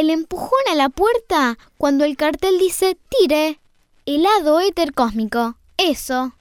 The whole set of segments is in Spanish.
el empujón a la puerta cuando el cartel dice tire. Helado éter cósmico. Eso.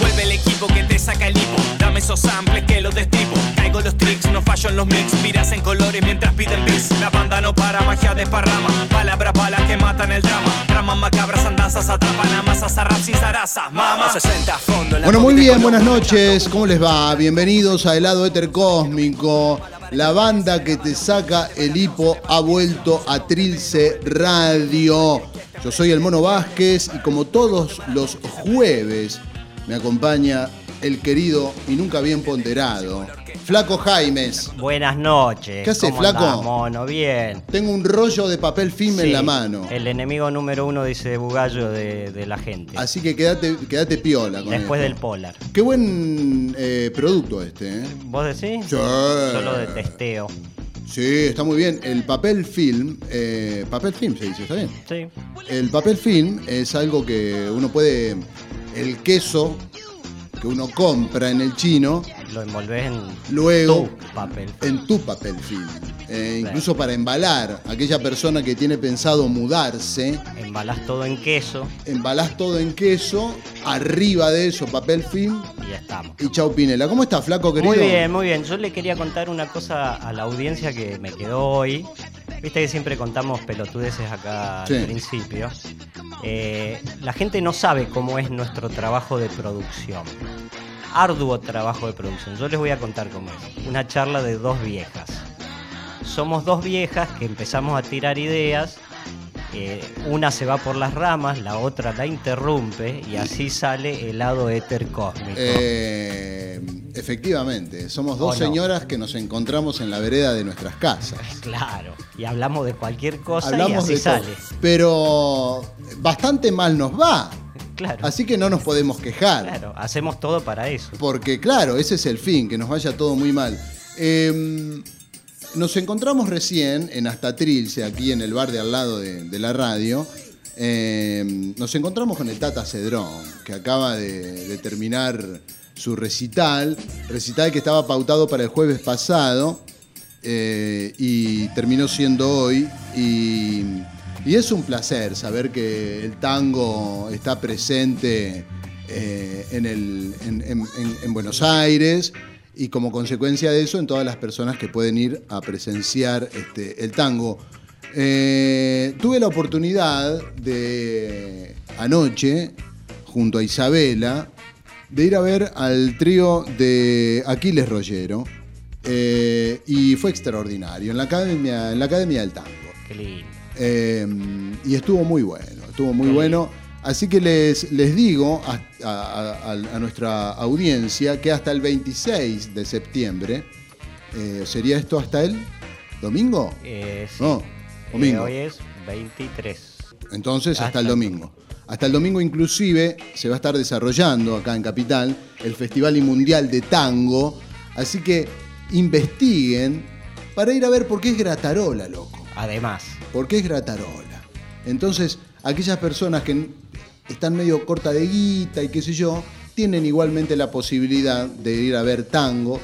Vuelve el equipo que te saca el hipo. Dame esos samples que los destripo. Caigo los tricks, no fallo en los mix. Miras en colores mientras piden bis. La banda no para, magia desparrama. Palabras balas que matan el drama. Tramas macabras, andanzas atrapan a masas a rap sin zaraza. Mama 60 a fondo. en la Bueno, muy bien, buenas noches. ¿Cómo les va? Bienvenidos a Helado Éter Cósmico. La banda que te saca el hipo ha vuelto a Trilce Radio. Yo soy el Mono Vázquez y como todos los jueves me acompaña el querido y nunca bien ponderado Flaco Jaimes. Buenas noches. ¿Qué hace, ¿Cómo flaco? andás, mono? Bien. Tengo un rollo de papel film en la mano. El enemigo número uno, dice Bugallo, de, de la gente. Así que quédate, quédate piola con Después esto. del Polar. Qué buen eh, producto este, ¿eh? ¿Vos decís? Sí. Yo lo detesteo. Sí, está muy bien. El papel film, eh, papel film se dice, ¿está bien? Sí. El papel film es algo que uno puede, el queso que uno compra en el chino, Lo envolvés en luego tu papel. en tu papel film. Eh, incluso para embalar, aquella persona que tiene pensado mudarse, Embalás todo en queso embalás todo en queso, arriba de eso papel film y ya estamos. y chau pinela. ¿Cómo está, flaco querido? Muy bien, muy bien. Yo le quería contar una cosa a la audiencia que me quedó hoy. Viste que siempre contamos pelotudeces acá Sí. al principio. Eh, la gente no sabe cómo es nuestro trabajo de producción. Arduo trabajo de producción. Yo les voy a contar cómo es. Una charla de dos viejas. Somos dos viejas que empezamos a tirar ideas. eh, una se va por las ramas, la otra la interrumpe y así sale el lado éter cósmico. Eh, efectivamente, somos dos señoras que nos encontramos en la vereda de nuestras casas. Claro, y hablamos de cualquier cosa y así de todo. sale. Pero bastante mal nos va. Claro, Así que no nos podemos quejar. claro, hacemos todo para eso. Porque claro, ese es el fin, que nos vaya todo muy mal. Eh, nos encontramos recién en Hasta Trilce, aquí en el bar de al lado de, de la radio. Eh, nos encontramos con el Tata Cedrón, que acaba de, de terminar su recital. Recital que estaba pautado para el jueves pasado eh, y terminó siendo hoy. Y, y es un placer saber que el tango está presente eh, en, Buenos Aires y como consecuencia de eso en todas las personas que pueden ir a presenciar este, el tango. Eh, tuve la oportunidad de anoche, junto a Isabela, de ir a ver al trío de Aquiles Rollero eh, y fue extraordinario en la academia, en la academia del tango. Qué lindo. Eh, y estuvo muy bueno, estuvo muy Sí. bueno. Así que les, les digo a, a- a- a nuestra audiencia que hasta el 26 de septiembre, eh, ¿sería esto hasta el domingo? Eh, sí. No, domingo. Eh, hoy es 23. Entonces hasta, Hasta el el domingo. Hasta el domingo inclusive se va a estar desarrollando acá en Capital el Festival y Mundial de Tango. Así que investiguen para ir a ver por qué es Gratarola, loco. Además, ¿Por qué es gratarola? Entonces, aquellas personas que están medio corta de guita y qué sé yo, tienen igualmente la posibilidad de ir a ver tango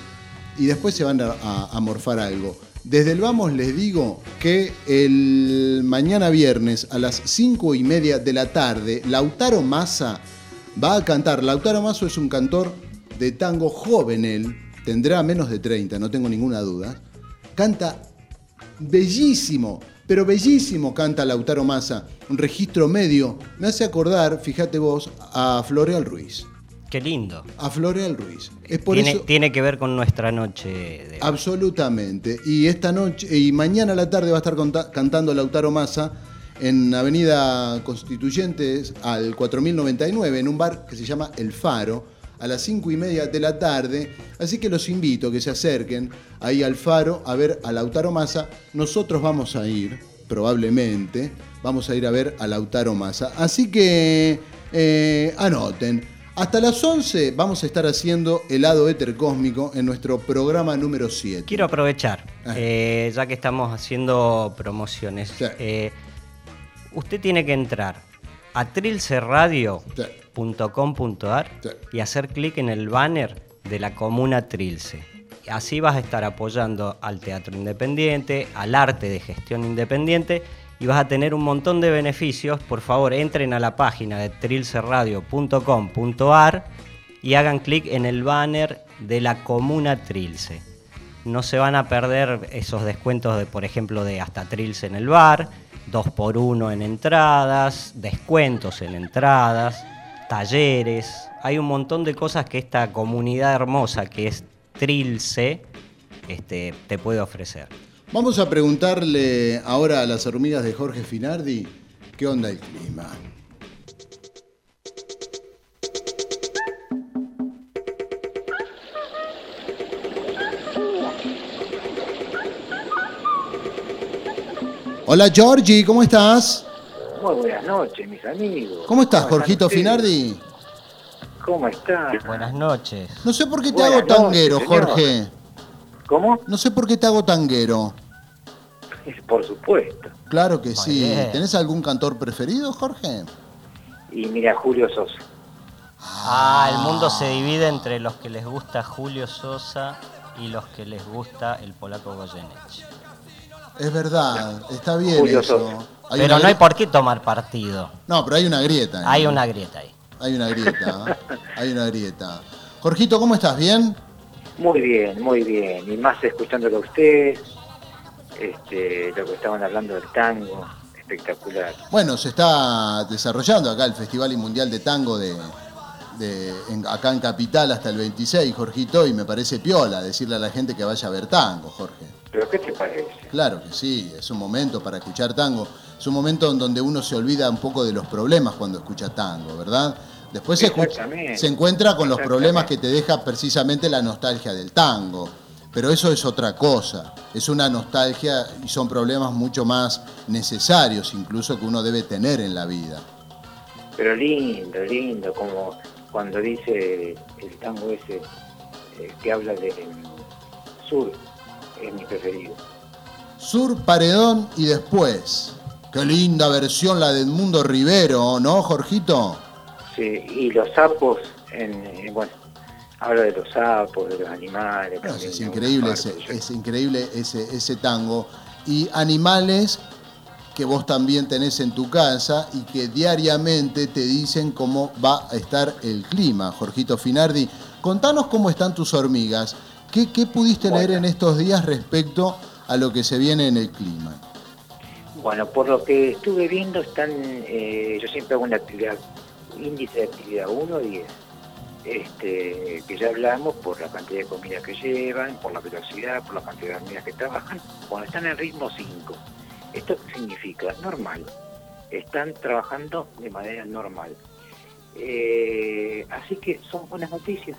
y después se van a, a- a morfar algo. Desde el Vamos les digo que el mañana viernes a las 5 y media de la tarde, Lautaro Massa va a cantar. Lautaro Massa es un cantor de tango joven él, tendrá menos de 30, no tengo ninguna duda. Canta bellísimo, pero bellísimo canta Lautaro Massa, un registro medio. Me hace acordar, fíjate vos, a Floreal Ruiz. qué lindo. A Floreal Ruiz. Es por Tiene, eso. tiene que ver con nuestra noche de... Absolutamente. Y esta noche, y mañana a la tarde va a estar cantando Lautaro Massa en Avenida Constituyentes al 4099, en un bar que se llama El Faro, a las 5 y media de la tarde. Así que los invito a que se acerquen ahí al Faro a ver a Lautaro Massa. Nosotros vamos a ir, probablemente, vamos a ir a ver a Lautaro Massa. Así que eh, anoten. Hasta las 11 vamos a estar haciendo helado éter cósmico en nuestro programa número 7. Quiero aprovechar, Ah. eh, ya que estamos haciendo promociones. Sí. eh, usted tiene que entrar a trilceradio.com.ar Sí. Y hacer clic en el banner de la comuna Trilce. Así vas a estar apoyando al teatro independiente, al arte de gestión independiente y vas a tener un montón de beneficios. Por favor, entren a la página de trilceradio.com.ar y hagan clic en el banner de la comuna Trilce. No se van a perder esos descuentos de, por ejemplo, de hasta Trilce en el bar, 2 por 1 en entradas, descuentos en entradas, talleres. Hay un montón de cosas que esta comunidad hermosa que es Trilce este, te puede ofrecer. Vamos a preguntarle ahora a las hormigas de Jorge Finardi qué onda el clima. Hola Georgie, ¿cómo estás? Muy buenas noches, mis amigos. ¿Cómo estás, ¿Cómo Jorgito? Finardi? ¿Cómo estás? Buenas noches. No sé por qué te Buenas hago tanguero, noches. Jorge. ¿Cómo? No sé por qué te hago tanguero. Por supuesto. Claro que Muy sí. bien. ¿Tenés algún cantor preferido, Jorge? Y mira, Julio Sosa. Ah, el mundo se divide entre los que les gusta Julio Sosa y los que les gusta el polaco Goyeneche. Es verdad, está bien Julio eso. Sosa. Hay Pero no hay por qué tomar partido. No, pero hay una grieta. Hay una grieta ahí. Hay una grieta. ¿eh? hay una grieta. Jorgito, ¿cómo estás? ¿Bien? Muy bien, muy bien. Y más escuchándolo a usted, este, lo que estaban hablando del tango, espectacular. Bueno, se está desarrollando acá el Festival Mundial de Tango de, de- en- acá en Capital hasta el 26, Jorgito, y me parece piola decirle a la gente que vaya a ver tango, Jorge. ¿Pero qué te parece? Claro que sí, es un momento para escuchar tango. Es un momento en donde uno se olvida un poco de los problemas cuando escucha tango, ¿verdad? Después se, escucha- se encuentra con los problemas que te deja precisamente la nostalgia del tango. Pero eso es otra cosa. Es una nostalgia y son problemas mucho más necesarios incluso que uno debe tener en la vida. Pero lindo, lindo, como cuando dice el tango ese eh, que habla de sur, es mi preferido. Sur, Paredón y después. Qué linda versión la de Edmundo Rivero, ¿no, Jorgito? Sí, y los sapos, en, en- bueno, habla de los sapos, de los animales. No, es increíble, ese, es increíble ese, ese tango. Y animales que vos también tenés en tu casa y que diariamente te dicen cómo va a estar el clima. Jorgito Finardi, contanos cómo están tus hormigas. ¿Qué, qué pudiste leer en estos días respecto a lo que se viene en el clima? Bueno, por lo que estuve viendo, están, eh, yo siempre hago una actividad, índice de actividad 1 10, este, que ya hablamos por la cantidad de comida que llevan, por la velocidad, por la cantidad de hormigas que trabajan, cuando están en ritmo 5. ¿Esto qué significa? Normal. Están trabajando de manera normal. Eh, así que son buenas noticias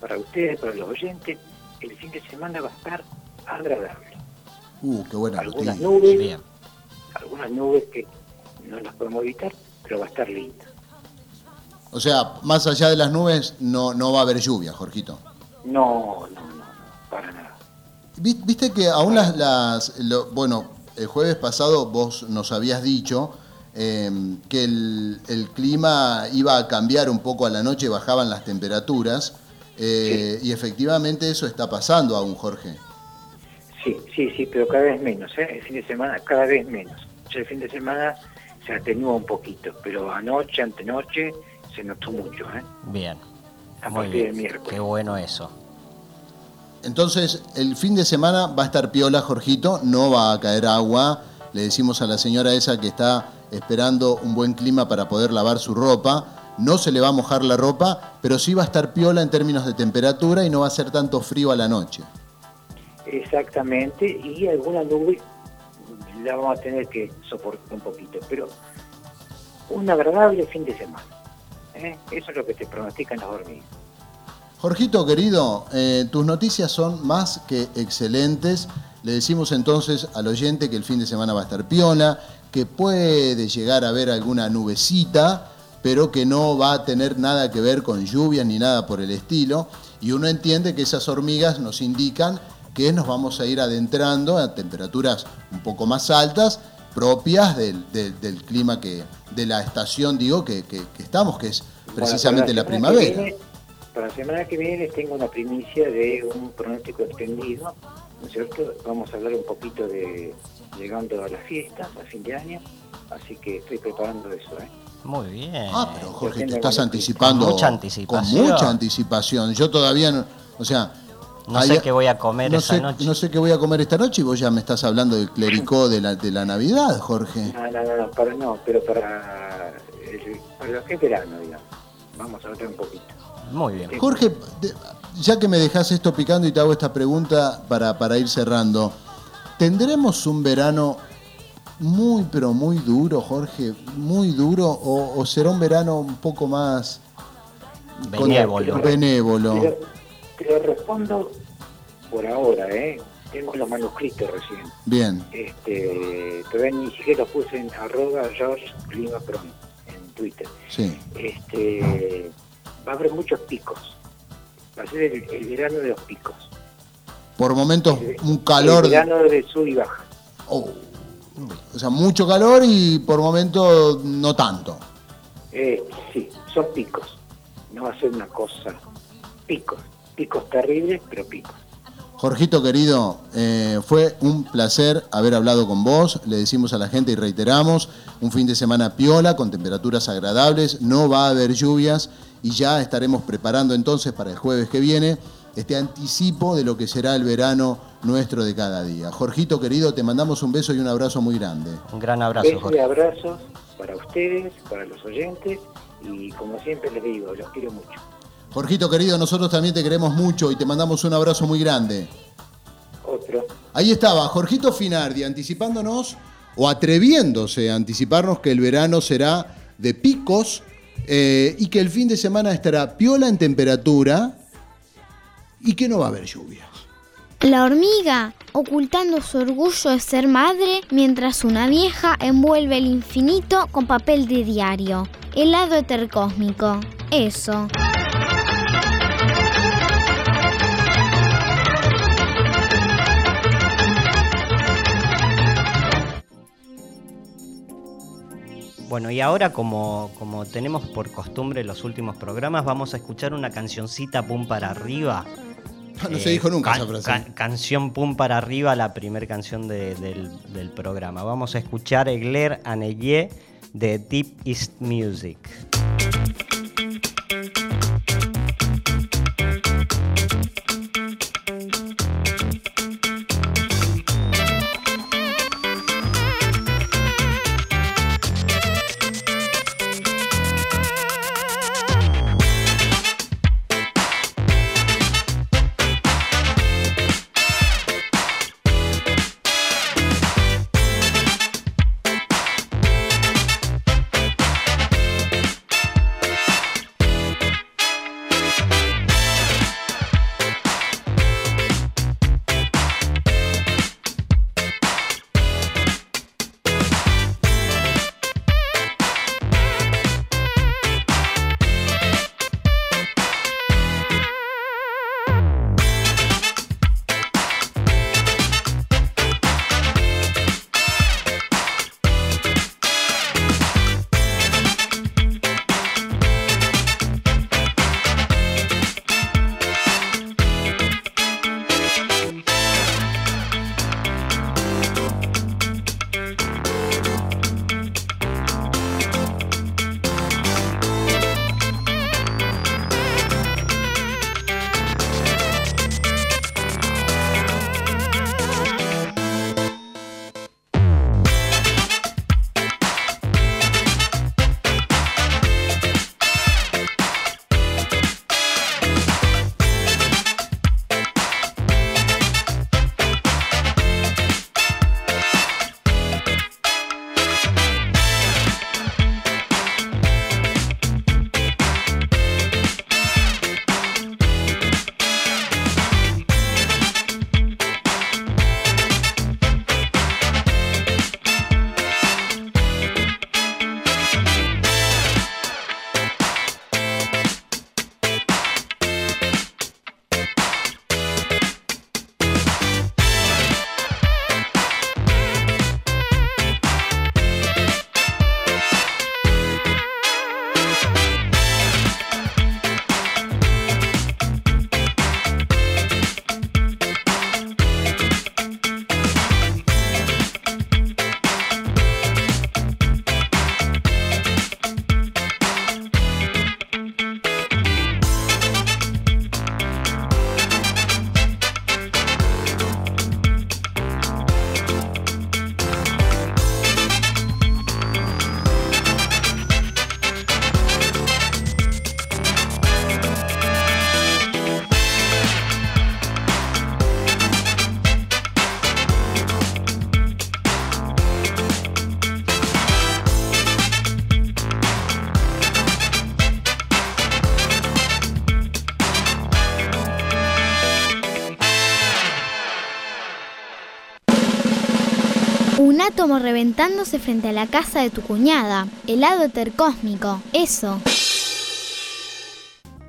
para ustedes, para los oyentes. El fin de semana va a estar agradable. Uh, qué buena Algunas noticia. nubes, Bien. algunas nubes que no las podemos evitar, pero va a estar lindo. O sea, más allá de las nubes, no, no va a haber lluvia, Jorgito. No, no, no, no, para nada. Vi- Viste que aún las, las- lo- bueno, el jueves pasado vos nos habías dicho eh, que el, el clima iba a cambiar un poco a la noche, bajaban las temperaturas, eh, y efectivamente eso está pasando aún, Jorge. Sí, sí, sí, pero cada vez menos, ¿eh? El fin de semana, cada vez menos. Ya el fin de semana se atenúa un poquito, pero anoche, antenoche, se notó mucho, ¿eh? Bien. A Muy partir del bien. miércoles. Qué bueno eso. Entonces, el fin de semana va a estar piola, Jorgito, no va a caer agua. Le decimos a la señora esa que está esperando un buen clima para poder lavar su ropa. No se le va a mojar la ropa, pero sí va a estar piola en términos de temperatura y no va a ser tanto frío a la noche. Exactamente, y alguna nube la vamos a tener que soportar un poquito, pero un agradable fin de semana. ¿eh? Eso es lo que te pronostican las hormigas. Jorgito, querido, eh, tus noticias son más que excelentes. Le decimos entonces al oyente que el fin de semana va a estar piola, que puede llegar a ver alguna nubecita, pero que no va a tener nada que ver con lluvias ni nada por el estilo. Y uno entiende que esas hormigas nos indican que nos vamos a ir adentrando a temperaturas un poco más altas, propias del, del- del clima que, de la estación, digo, que, que- que estamos, que es precisamente Bueno, la primavera. viene- para la semana que viene les tengo una primicia de un pronóstico extendido, ¿no es cierto? Vamos a hablar un poquito de llegando a las fiestas, a fin de año, así que estoy preparando eso, ¿eh? Muy bien. Ah, pero Jorge, te estás anticipando. Con mucha anticipación. Con mucha anticipación. Yo todavía no. O sea. No hay- sé qué voy a comer no esta sé, noche. No sé qué voy a comer esta noche y vos ya me estás hablando del clericó de la, de la Navidad, Jorge. No, no, no, no, para, no pero para, el- para lo que es verano, digamos. Vamos a hablar un poquito. Muy bien. Jorge, ya que me dejas esto picando y te hago esta pregunta para, para ir cerrando, ¿tendremos un verano muy, pero muy duro, Jorge? ¿Muy duro? ¿O, o será un verano un poco más con- Benévolo. benévolo? Te lo, te lo respondo por ahora, ¿eh? Tengo los manuscritos recién. Bien, Este, todavía ni siquiera los puse en arroba George Clima Pron, en Twitter. sí. Este, va a haber muchos picos. Va a ser el, el verano de los picos. Por momentos un calor. El verano de sub y baja. Oh. O sea, mucho calor y por momentos no tanto. Eh, sí, son picos. No va a ser una cosa. Picos. Picos terribles, pero picos. Jorgito querido, eh, fue un placer haber hablado con vos. Le decimos a la gente y reiteramos, un fin de semana piola, con temperaturas agradables, no va a haber lluvias y ya estaremos preparando entonces para el jueves que viene este anticipo de lo que será el verano nuestro de cada día. Jorgito querido, te mandamos un beso y un abrazo muy grande. Un gran abrazo, Besos y abrazos para ustedes, para los oyentes y como siempre les digo, los quiero mucho. Jorgito querido, nosotros también te queremos mucho y te mandamos un abrazo muy grande. Otro. Ahí estaba, Jorgito Finardi, anticipándonos o atreviéndose a anticiparnos que el verano será de picos eh, y que el fin de semana estará piola en temperatura y que no va a haber lluvias. La hormiga, ocultando su orgullo de ser madre, mientras una vieja envuelve el infinito con papel de diario. Helado etercósmico. Eso. Bueno, y ahora como, como tenemos por costumbre los últimos programas, vamos a escuchar una cancioncita pum para arriba. No se dijo nunca can- esa frase. can- canción pum para arriba, la primera canción de- del, del programa. Vamos a escuchar Egler Aneye de Deep East Music. Reventándose frente a la casa de tu cuñada. Helado etercósmico. Eso.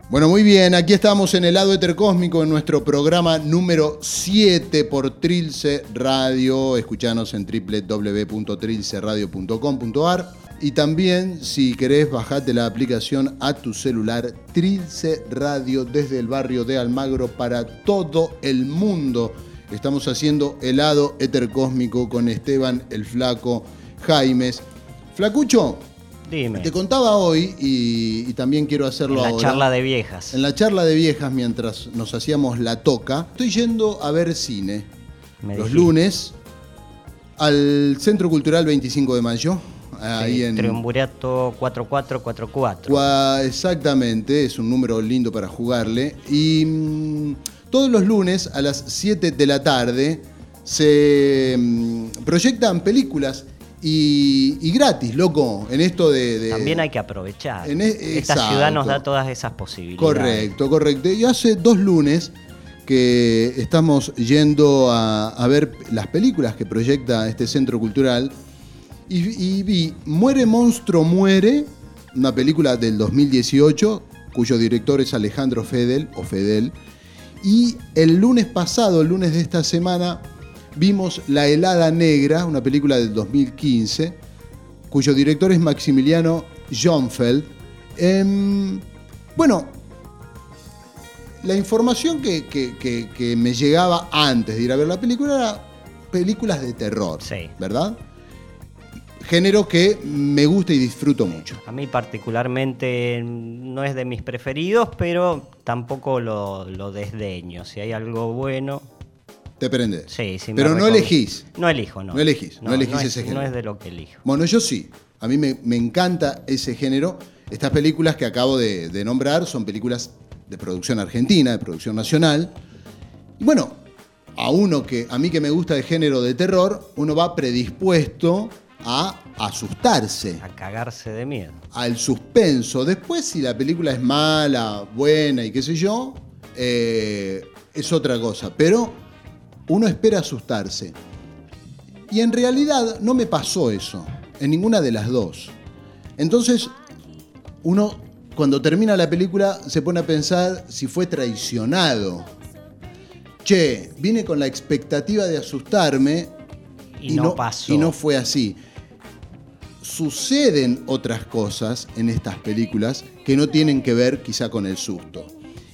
Bueno, muy bien, aquí estamos en el etercósmico en nuestro programa número 7 por Trilce Radio. Escuchanos en www.trilceradio.com.ar y también si querés bajate la aplicación a tu celular Trilce Radio desde el barrio de Almagro para todo el mundo. Estamos haciendo helado etercósmico con Esteban el Flaco Jaimes. Flacucho, Dime. te contaba hoy y, y también quiero hacerlo en la ahora. charla de viejas. En la charla de viejas, mientras nos hacíamos la toca, estoy yendo a ver cine Me los dijiste. lunes al Centro Cultural 25 de Mayo. Ahí Sí, en. Triunvirato 4444. Cua- Exactamente, es un número lindo para jugarle. Y mm, todos los lunes a las 7 de la tarde se mm, proyectan películas y, y gratis, loco, en esto de... de- También hay que aprovechar. En e- Esta exacto. ciudad nos da todas esas posibilidades. Correcto, correcto. Y hace dos lunes que estamos yendo a, a ver las películas que proyecta este centro cultural y, y vi Muere Monstruo Muere, una película del 2018 cuyo director es Alejandro Fedel o Fedel. Y el lunes pasado, el lunes de esta semana, vimos La helada negra, una película del 2015 cuyo director es Maximiliano Schoenfeld. Em, bueno, la información que, que- que- que me llegaba antes de ir a ver la película era películas de terror, Sí. ¿verdad? Género que me gusta y disfruto mucho. A mí particularmente no es de mis preferidos, pero tampoco lo, lo desdeño. Si hay algo bueno, Te prende. sí, sí. Pero no elegís. No elijo, no. No elegís, no elegís es- ese género. No es de lo que elijo. Bueno, yo sí. A mí me, me encanta ese género. Estas películas que acabo de, de nombrar son películas de producción argentina, de producción nacional. Y bueno, a uno que, a mí que me gusta el género de terror, uno va predispuesto a asustarse, A cagarse de miedo. al suspenso. Después, si la película es mala, buena y qué sé yo, eh, es otra cosa. Pero uno espera asustarse. Y en realidad no me pasó eso, en ninguna de las dos. Entonces, uno cuando termina la película se pone a pensar si fue traicionado. Che, vine con la expectativa de asustarme Y, no, pasó. y no fue así. Suceden otras cosas en estas películas que no tienen que ver quizá con el susto.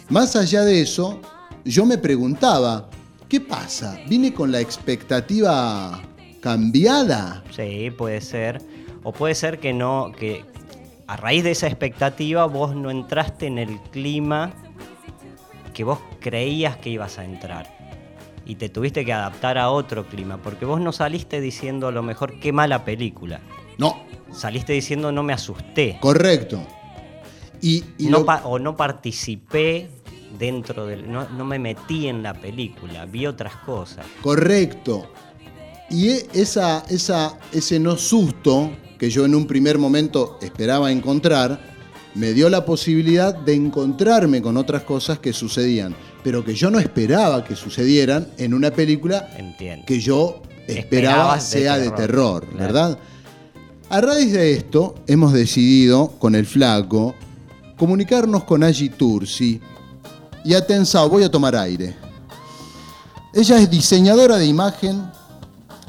Más allá de eso, yo me preguntaba, ¿qué pasa? ¿Vine con la expectativa cambiada? Sí, puede ser. O puede ser que no, que a raíz de esa expectativa vos no entraste en el clima que vos creías que ibas a entrar. Y te tuviste que adaptar a otro clima, porque vos no saliste diciendo a lo mejor qué mala película. No, Saliste diciendo no me asusté. correcto. Y, y No lo- o no participé dentro del. No, no me metí en la película, vi otras cosas. Correcto. Y e- esa, esa, ese no susto que yo en un primer momento esperaba encontrar, me dio la posibilidad de encontrarme con otras cosas que sucedían, pero que yo no esperaba que sucedieran en una película Entiendo. que yo esperaba Esperabas de sea de terror, claro. A raíz de esto, hemos decidido, con el flaco, comunicarnos con Angie Tursi. Y atensado, voy a tomar aire. Ella es diseñadora de imagen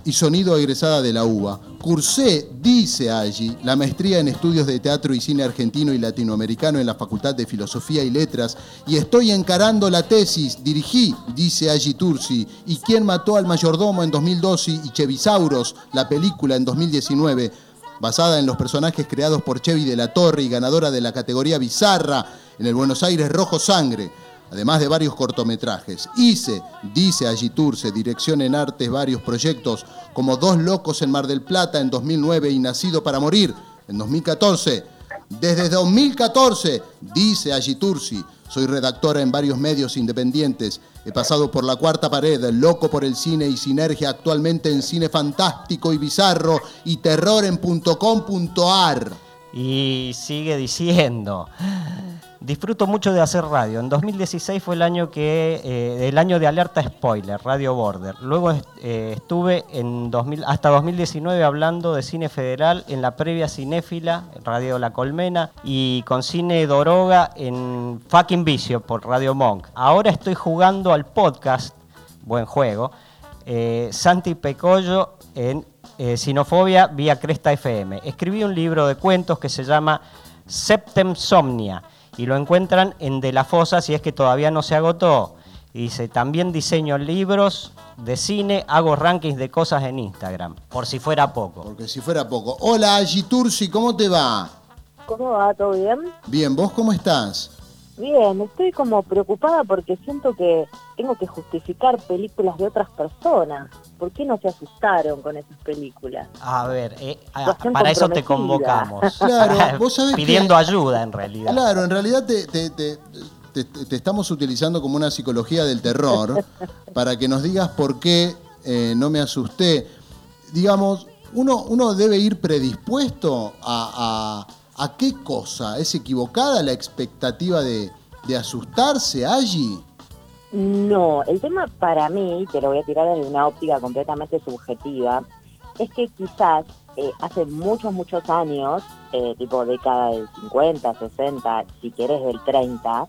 y sonido egresada de la UBA. Cursé, dice allí, la maestría en estudios de teatro y cine argentino y latinoamericano en la Facultad de Filosofía y Letras y estoy encarando la tesis, dirigí, dice allí Tursi, y quién mató al mayordomo en 2012 y Chevisauros, la película en 2019, basada en los personajes creados por Chevy de la Torre y ganadora de la categoría Bizarra en el Buenos Aires Rojo Sangre además de varios cortometrajes. Hice, dice allí Turce, dirección en artes, varios proyectos, como Dos Locos en Mar del Plata en 2009 y Nacido para Morir en 2014. Desde 2014, dice allí Tursi, soy redactora en varios medios independientes. He pasado por La Cuarta Pared, loco por el cine y sinergia actualmente en cine fantástico y bizarro y terror en .com.ar. Y sigue diciendo, disfruto mucho de hacer radio. En 2016 fue el año que eh, el año de alerta spoiler, Radio Border. Luego eh, estuve en 2000, hasta 2019 hablando de cine federal en la previa cinéfila, Radio La Colmena, y con cine Doroga en Fucking Vicio por Radio Monk. Ahora estoy jugando al podcast, buen juego, eh, Santi Pecollo en Sinofobia vía Cresta FM. Escribí un libro de cuentos que se llama Septem Somnia y lo encuentran en De la Fosa si es que todavía no se agotó. Y dice, también diseño libros de cine, hago rankings de cosas en Instagram, por si fuera poco. Porque si fuera poco. Hola, Tursi, ¿cómo te va? ¿Cómo va? ¿Todo bien? Bien, ¿vos cómo estás? Bien, estoy como preocupada porque siento que tengo que justificar películas de otras personas. ¿Por qué no se asustaron con esas películas? A ver, eh, para eso te convocamos. Claro, vos sabés Pidiendo ayuda en realidad. Claro, en realidad te, te, estamos utilizando como una psicología del terror para que nos digas por qué eh, no me asusté. Digamos, uno, uno debe ir predispuesto a ¿A qué cosa? ¿Es equivocada la expectativa de, asustarse allí? No, el tema para mí, te lo voy a tirar desde una óptica completamente subjetiva, es que quizás eh, hace muchos, muchos años, eh, tipo década del 50, 60, si quieres del 30,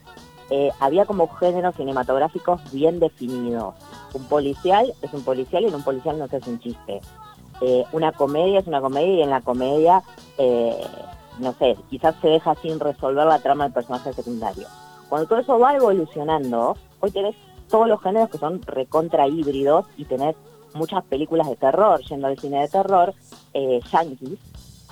eh, había como géneros cinematográficos bien definidos. Un policial es un policial y en un policial no se hace un chiste. una comedia es una comedia y en la comedia no sé, quizás se deja sin resolver la trama del personaje secundario. Cuando todo eso va evolucionando, hoy tenés todos los géneros que son recontra híbridos y tenés muchas películas de terror, yendo al cine de terror, eh, yankees,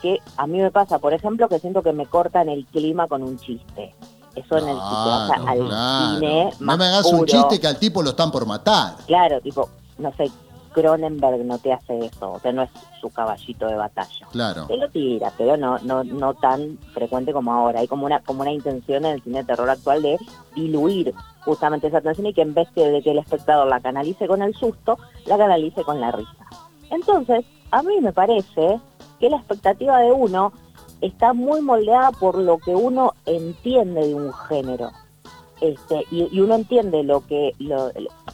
que a mí me pasa, por ejemplo, que siento que me cortan el clima con un chiste. Eso en el al cine No me hagas un chiste que al tipo lo están por matar. Claro, tipo, no sé, Cronenberg no te hace eso, o sea, no es su caballito de batalla. Claro. Te lo tira, pero no, no, no tan frecuente como ahora. Hay como una, como una intención en el cine de terror actual de diluir justamente esa tensión y que en vez de que el espectador la canalice con el susto, la canalice con la risa. Entonces, a mí me parece que la expectativa de uno está muy moldeada por lo que uno entiende de un género. Este, y, uno entiende lo que lo,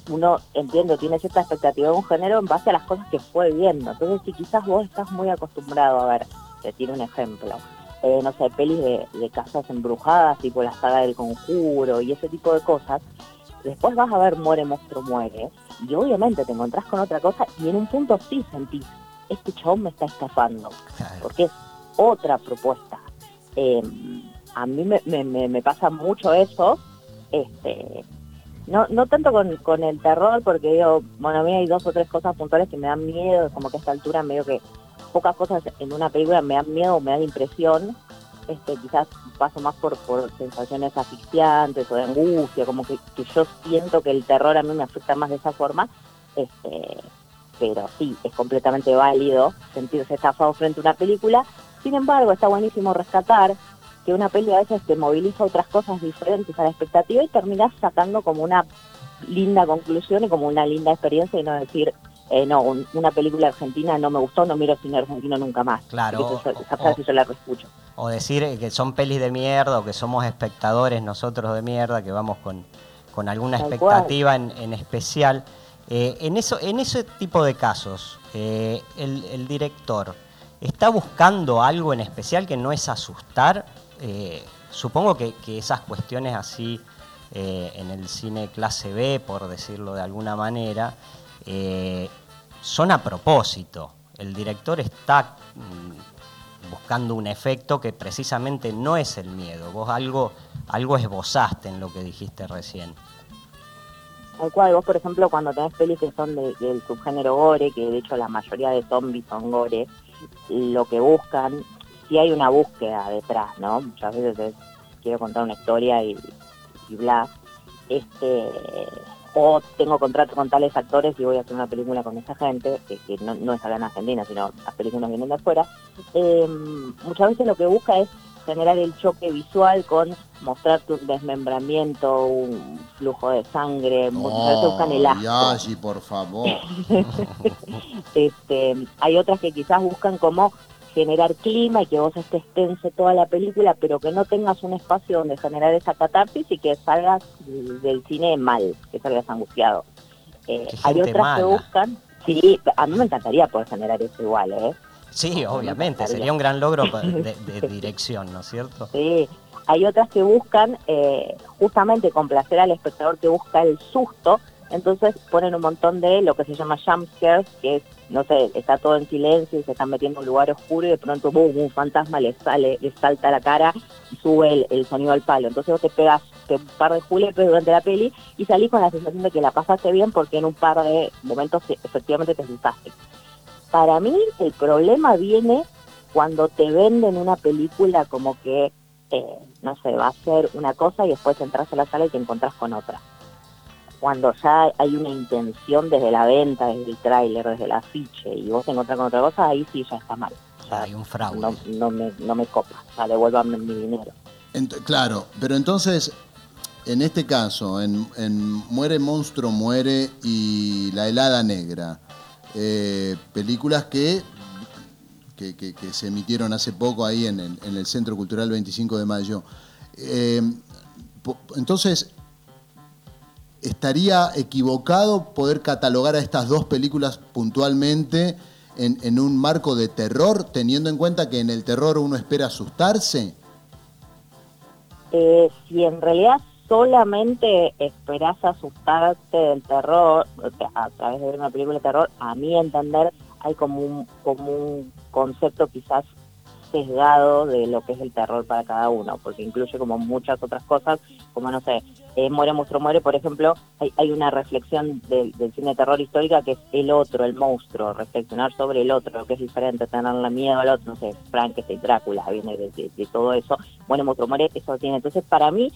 uno entiende tiene cierta expectativa de un género en base a las cosas que fue viendo. Entonces si quizás vos estás muy acostumbrado a ver te tiro un ejemplo eh, no sé pelis de, de casas embrujadas tipo la saga del conjuro y ese tipo de cosas después vas a ver muere monstruo muere y obviamente te encontrás con otra cosa y en un punto sí sentís este chabón me está estafando porque es otra propuesta. Eh, a mí me, me, me pasa mucho eso este no no tanto con, con el terror porque digo bueno a mí hay dos o tres cosas puntuales que me dan miedo como que a esta altura medio que pocas cosas en una película me dan miedo o me dan impresión este quizás paso más por, por sensaciones asfixiantes o de angustia como que, que yo siento que el terror a mí me afecta más de esa forma este pero sí es completamente válido sentirse estafado frente a una película. Sin embargo está buenísimo rescatar que una peli a veces te moviliza otras cosas diferentes a la expectativa y terminas sacando como una linda conclusión y como una linda experiencia y no decir, eh, no, una película argentina no me gustó, no miro cine argentino nunca más. Claro. esa frase yo la escucho. O decir que son pelis de mierda o que somos espectadores nosotros de mierda, que vamos con, con alguna expectativa en, especial. Eh, en, eso, en ese tipo de casos, eh, el, el director está buscando algo en especial que no es asustar eh, supongo que, esas cuestiones así eh, en el cine clase B, por decirlo de alguna manera, eh, son a propósito. El director está mm, buscando un efecto que precisamente no es el miedo. Vos algo, algo esbozaste en lo que dijiste recién. Al cual, vos por ejemplo cuando tenés pelis que son del subgénero gore, que de hecho la mayoría de zombies son gore, lo que buscan si hay una búsqueda detrás, ¿no? Muchas veces quiero contar una historia y, bla. Este, o tengo contrato con tales actores y voy a hacer una película con esa gente, que, no, es acá en Argentina, sino las películas vienen de afuera. Em, muchas veces lo que busca es generar el choque visual con mostrarte un desmembramiento, un flujo de sangre, muchas veces buscan el asco. por favor. este, hay otras que quizás buscan como generar clima y que vos estés tenso toda la película, pero que no tengas un espacio donde generar esa catarsis y que salgas del cine mal, que salgas angustiado. Eh, hay otras que buscan, sí, a mí me encantaría poder generar eso igual, ¿eh? Sí, obviamente, sería un gran logro de, dirección, ¿no es cierto? Sí, hay otras que buscan eh, justamente complacer al espectador que busca el susto, entonces ponen un montón de lo que se llama jump scares, que es, no sé, está todo en silencio y se están metiendo en un lugar oscuro y de pronto un fantasma le sale, le salta a la cara y sube el, sonido al palo. Entonces vos te pegas un par de julepes durante la peli y salís con la sensación de que la pasaste bien porque en un par de momentos efectivamente te asustaste. Para mí el problema viene cuando te venden una película como que, eh, no sé, va a ser una cosa y después entras a la sala y te encontrás con otra. Cuando ya hay una intención desde la venta, desde el tráiler, desde el afiche y vos te encontrás con otra cosa, ahí sí ya está mal. hay un fraude. No, me, no me copa, o sea, devuélvanme mi dinero. claro, pero entonces, en este caso, en, en Muere Monstruo Muere y La Helada Negra, eh, películas que, que, se emitieron hace poco ahí en el, Centro Cultural 25 de Mayo. Eh, entonces, ¿estaría equivocado poder catalogar a estas dos películas puntualmente en, un marco de terror, teniendo en cuenta que en el terror uno espera asustarse? Eh, si en realidad solamente esperás asustarte del terror, a través de una película de terror, a mi entender hay como un, como un concepto quizás sesgado de lo que es el terror para cada uno, porque incluye como muchas otras cosas, como no sé, eh, Muere, Monstruo, Muere, por ejemplo, hay, una reflexión del, cine de terror histórica que es el otro, el monstruo, reflexionar sobre el otro, lo que es diferente, tenerle miedo al otro, no sé, Frankenstein, Drácula, viene de, de todo eso, Muere, Monstruo, Muere, eso tiene. Entonces, para mí,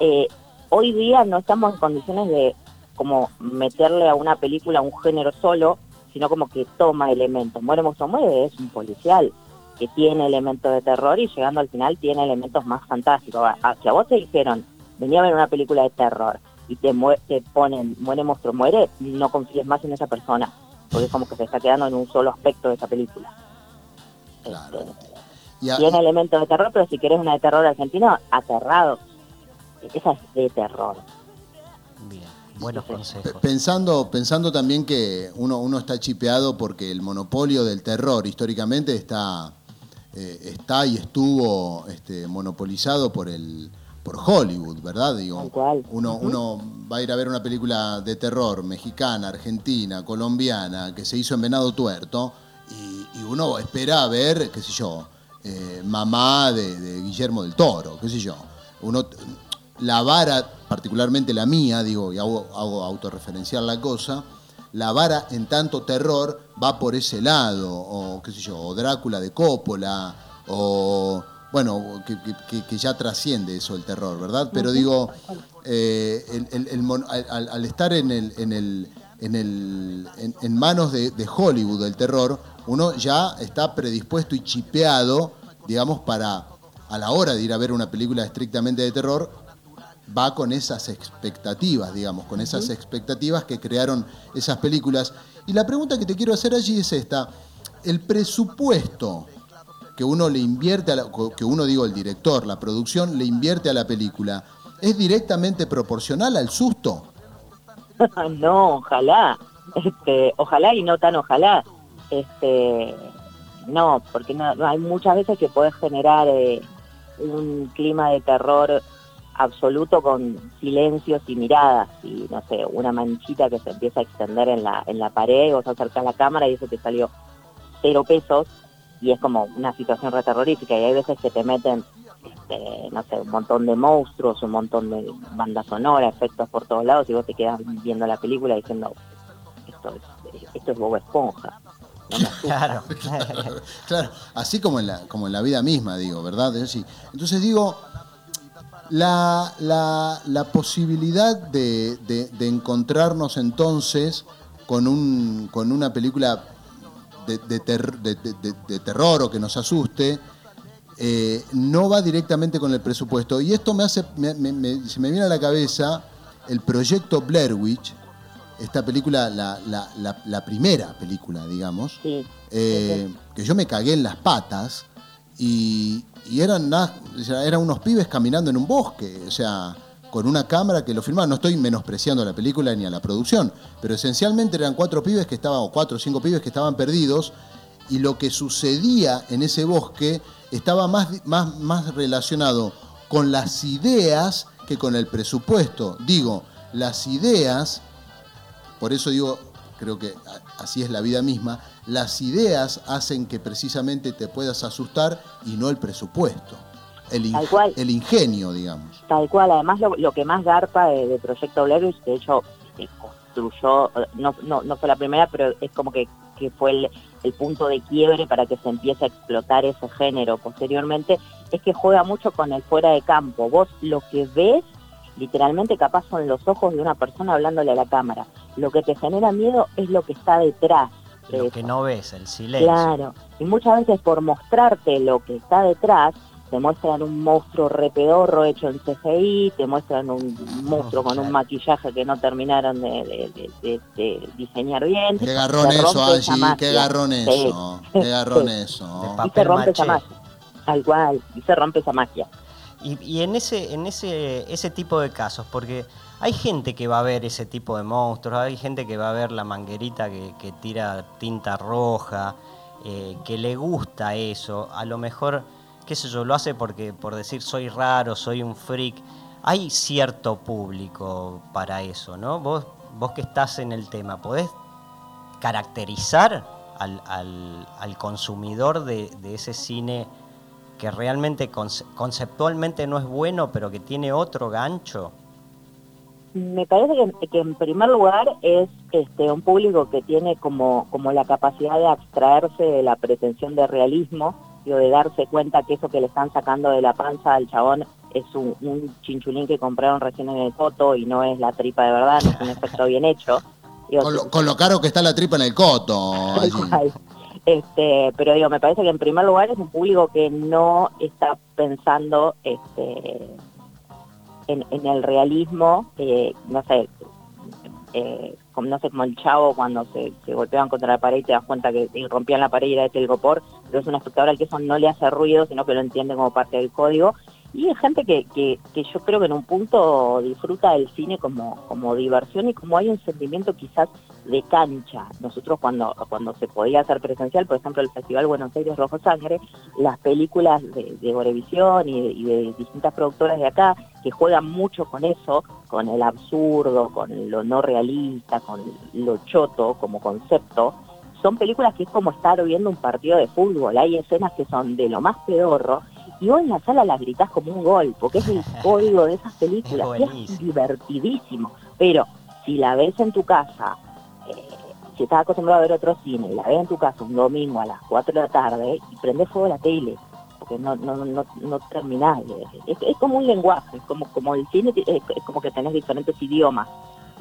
eh, hoy día no estamos en condiciones de como meterle a una película un género solo, sino como que toma elementos. Muere Monstruo Muere es un policial que tiene elementos de terror y llegando al final tiene elementos más fantásticos. Si a vos te dijeron, venía a ver una película de terror y te, te ponen Muere Monstruo Muere, no confíes más en esa persona, porque es como que se está quedando en un solo aspecto de esa película. Este, tiene elementos de terror, pero si querés una de terror argentino, aterrado esa es de terror. Bien, buenos consejos. Pensando, pensando también que uno, uno está chipeado porque el monopolio del terror históricamente está, eh, está y estuvo este, monopolizado por el por Hollywood, ¿verdad? Digo, uno, uno va a ir a ver una película de terror mexicana, argentina, colombiana, que se hizo en Venado Tuerto, y, uno espera ver, qué sé yo, eh, Mamá de, de, Guillermo del Toro, qué sé yo. Uno la vara, particularmente la mía, digo, y hago, hago autorreferenciar la cosa, la vara en tanto terror va por ese lado, o qué sé yo, o Drácula de Coppola, o bueno, que, ya trasciende eso el terror, ¿verdad? Pero digo, eh, al, estar en, el, en, el, en, el, en, manos de, de, Hollywood el terror, uno ya está predispuesto y chipeado, digamos, para a la hora de ir a ver una película estrictamente de terror, va con esas expectativas, digamos, con esas expectativas que crearon esas películas. Y la pregunta que te quiero hacer allí es esta, el presupuesto que uno le invierte, a la, que uno digo el director, la producción le invierte a la película, ¿es directamente proporcional al susto? no, ojalá, este, ojalá y no tan ojalá. Este, no, porque no, hay muchas veces que puedes generar eh, un clima de terror absoluto con silencios y miradas y no sé, una manchita que se empieza a extender en la, en la pared, y vos acercás la cámara y eso te salió cero pesos y es como una situación reterrorífica y hay veces que te meten este, no sé, un montón de monstruos, un montón de banda sonora, efectos por todos lados y vos te quedas viendo la película diciendo esto es, esto es Bob Esponja. claro, claro, así como en la, como en la vida misma, digo, ¿verdad? Entonces digo, la, la, posibilidad de, encontrarnos entonces con, un, con una película de, de, terror o que nos asuste, eh, no va directamente con el presupuesto. Y esto me hace, se me viene a la cabeza el proyecto Blair Witch, esta película, la, la- la- la primera película, digamos, Sí. eh, que yo me cagué en las patas y, y eran, eran unos pibes caminando en un bosque, o sea, con una cámara que lo filmaba. No estoy menospreciando a la película ni a la producción, pero esencialmente eran cuatro pibes que estaban, o cuatro o cinco pibes que estaban perdidos y lo que sucedía en ese bosque estaba más, más, más relacionado con las ideas que con el presupuesto. Digo, las ideas por eso digo, creo que así es la vida misma, las ideas hacen que precisamente te puedas asustar y no el presupuesto, el, in- Tal cual. el ingenio, digamos. Tal cual, además lo, lo que más garpa de, de Proyecto Witch, de hecho se construyó, no, no, no fue la primera, pero es como que, que fue el, el punto de quiebre para que se empiece a explotar ese género posteriormente, es que juega mucho con el fuera de campo. Vos lo que ves, literalmente capaz son los ojos de una persona hablándole a la cámara. Lo que te genera miedo es lo que está detrás. de Lo eso. que no ves, el silencio. Claro, y muchas veces por mostrarte lo que está detrás, te muestran un monstruo repedorro hecho en CGI, te muestran un monstruo con un maquillaje que no terminaron de, de- de- de- de diseñar bien. Qué garrón eso, Angie, qué garrón Sí. eso, qué garrón eso. Y se rompe esa magia. Tal cual, y se rompe esa magia. Y, y en ese, en ese, ese tipo de casos, porque hay gente que va a ver ese tipo de monstruos, hay gente que va a ver la manguerita que, tira tinta roja, eh, que le gusta eso, a lo mejor, qué sé yo, lo hace porque por decir soy raro, soy un freak. Hay cierto público para eso, ¿no? Vos, vos que estás en el tema, ¿podés caracterizar al, consumidor de, ese cine que realmente conce- conceptualmente no es bueno, pero que tiene otro gancho? Me parece que, que en primer lugar es este, un público que tiene como, como la capacidad de abstraerse de la pretensión de realismo y de darse cuenta que eso que le están sacando de la panza al chabón es un, un chinchulín que compraron recién en el foto y no es la tripa de verdad, no es un efecto bien hecho. Digo, Con lo, con lo caro que está la tripa en el coto. Este, pero digo, me parece que en primer lugar es un público que no está pensando este, en, en el realismo, eh, no sé, eh, como, no sé, como el chavo cuando se, se golpeaban contra la pared y te das cuenta que rompían la pared y era de telgopor, pero es un espectador al que eso no le hace ruido, sino que lo entiende como parte del código. Y es gente que, que, yo creo que en un punto disfruta del cine como, como diversión y como hay un sentimiento quizás de cancha. Nosotros cuando, cuando se podía hacer presencial, por ejemplo el Festival Buenos Aires Rojo Sangre, las películas de, de Gorevisión y de, y de distintas productoras de acá que juegan mucho con eso, con el absurdo, con lo no realista, con lo choto como concepto, son películas que es como estar viendo un partido de fútbol. Hay escenas que son de lo más pedorro y vos en la sala las gritás como un gol, porque es el código de esas películas. Es y es divertidísimo. Pero si la ves en tu casa, eh, si estás acostumbrado a ver otro cine y la ves en tu casa un domingo a las 4 de la tarde y prendés fuego la tele, porque no, no, no, no terminás. Es, es como un lenguaje, es como, como el cine, es, es como que tenés diferentes idiomas.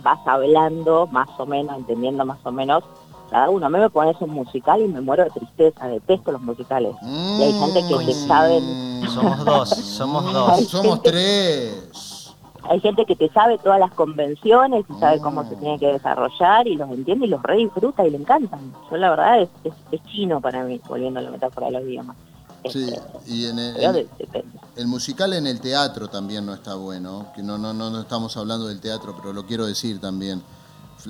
Vas hablando más o menos, entendiendo más o menos cada uno. A mí me pones un musical y me muero de tristeza, detesto los musicales. Y hay gente que te Mm. saben, Somos dos, somos Mm, dos. Somos tres. hay gente que te sabe todas las convenciones y sabe cómo Mm. se tiene que desarrollar y los entiende y los re disfruta y le encantan. Yo la verdad es, es, es chino para mí, volviendo a la metáfora de los idiomas. Sí, Este, y en el, en- el musical en el teatro también no está bueno, que no, no, no, no estamos hablando del teatro, pero lo quiero decir también.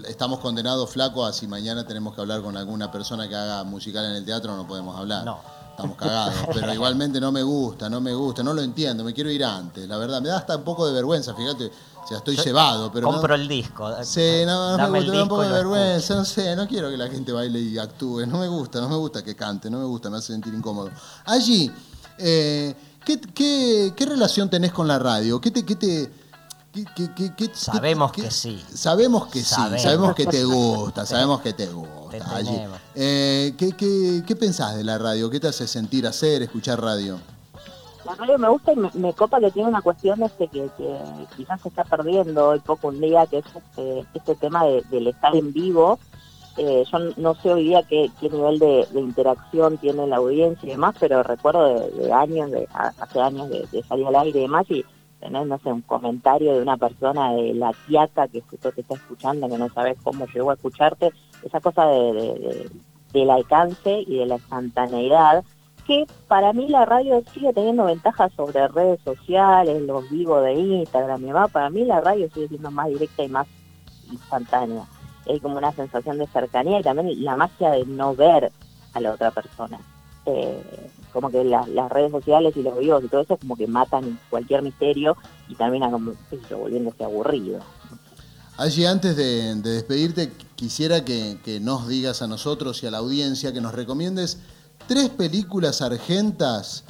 Estamos condenados, flaco, a si mañana tenemos que hablar con alguna persona que haga musical en el teatro, no podemos hablar. No. Estamos cagados, pero igualmente no me gusta, no me gusta, no lo entiendo, me quiero ir antes, la verdad. Me da hasta un poco de vergüenza, fíjate, o sea, estoy Yo cebado, pero... Compro el disco. Sí, no, no me gusta, me da un poco de vergüenza, no sé, no quiero que la gente baile y actúe, no me gusta, no me gusta que cante, no me gusta, me hace sentir incómodo. Allí, eh, ¿qué, qué, qué relación tenés con la radio? ¿Qué te... Qué te qué- qué- qué- qué- Sabemos qué- que sí. Sabemos que sí, Sabemos. que te gusta, sabemos que te Te gusta. Allí. Eh, ¿qué, qué, qué pensás de la radio? ¿Qué te hace sentir, hacer, escuchar radio? La radio me gusta y me, me copa que tiene una cuestión este que, que quizás se está perdiendo hoy poco un día, que es este, este tema de- del estar en vivo. Eh, yo no sé hoy día qué, qué nivel de, de interacción tiene la audiencia y demás, pero recuerdo de, de años, de, hace años de, de salir al aire y demás, y tenés, no sé, un comentario de una persona de la tiaca que justo te está escuchando, que no sabes cómo llegó a escucharte, esa cosa de, del alcance y de la instantaneidad, que para mí la radio sigue teniendo ventajas sobre redes sociales, los vivos de Instagram y demás, para mí la radio sigue siendo más directa y más instantánea. Hay como una sensación de cercanía y también la magia de no ver a la otra persona. Eh, como que las redes sociales y los vivos y todo eso como que matan cualquier misterio y termina como volviéndose aburrido. Allí antes de, despedirte quisiera que, nos digas a nosotros y a la audiencia que nos recomiendes tres películas argentas,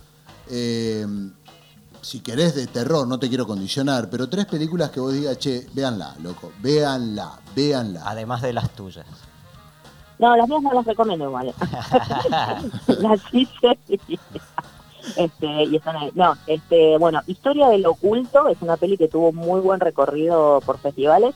eh, si querés de terror, no te quiero condicionar, pero tres películas que vos digas, che, véanla, loco, véanla, véanla. Además de las tuyas. No, las mías no las recomiendo igual. las hice este, y están ahí. No, este, bueno, Historia del Oculto es una peli que tuvo muy buen recorrido por festivales.